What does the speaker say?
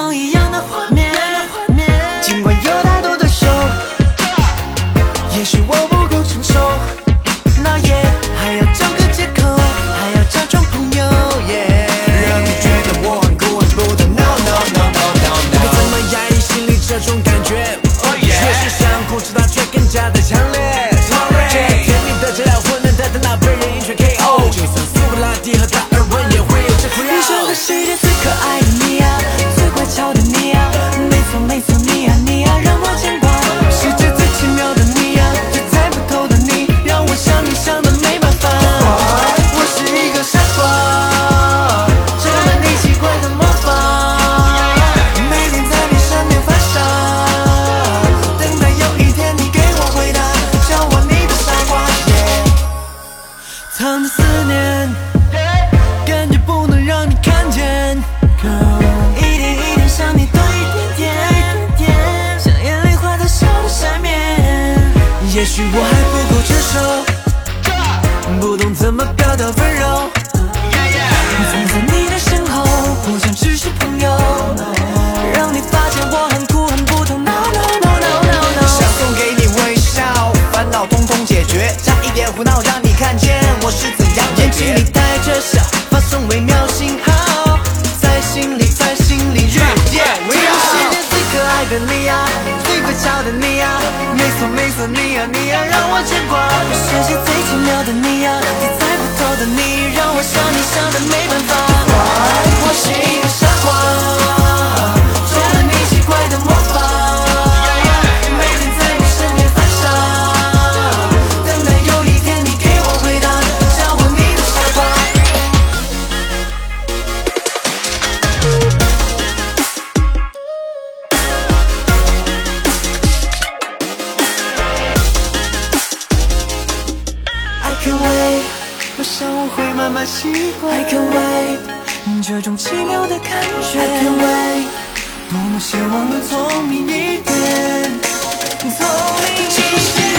梦一样的画面。尽管有太多的手，也许我不够成熟，那也还要找个借口，还要假装朋友。让你觉得我很酷很不懂，no no no no no 不 no。怎么压抑心里这种感觉，越是想控制它，却更加的强藏的思念。感觉不能让你看见，一点一点想你多一点点，像眼泪花在手的上面。也许我还不够成熟，不懂怎么表达温柔。站在你的身后，不想只是朋友，让你发现我很酷很不同。No no no no no no。想送给你微笑，烦恼通通解决，加一点胡闹，让你错没错你呀、你呀、让我牵挂。世界最奇妙的你呀、你猜不透的你，让我想你想的没办法。wait，我想我会慢慢习惯。I can wait，这种奇妙的感觉。I can wait，多么希望能聪明一点，聪明一点。这个世界最可爱的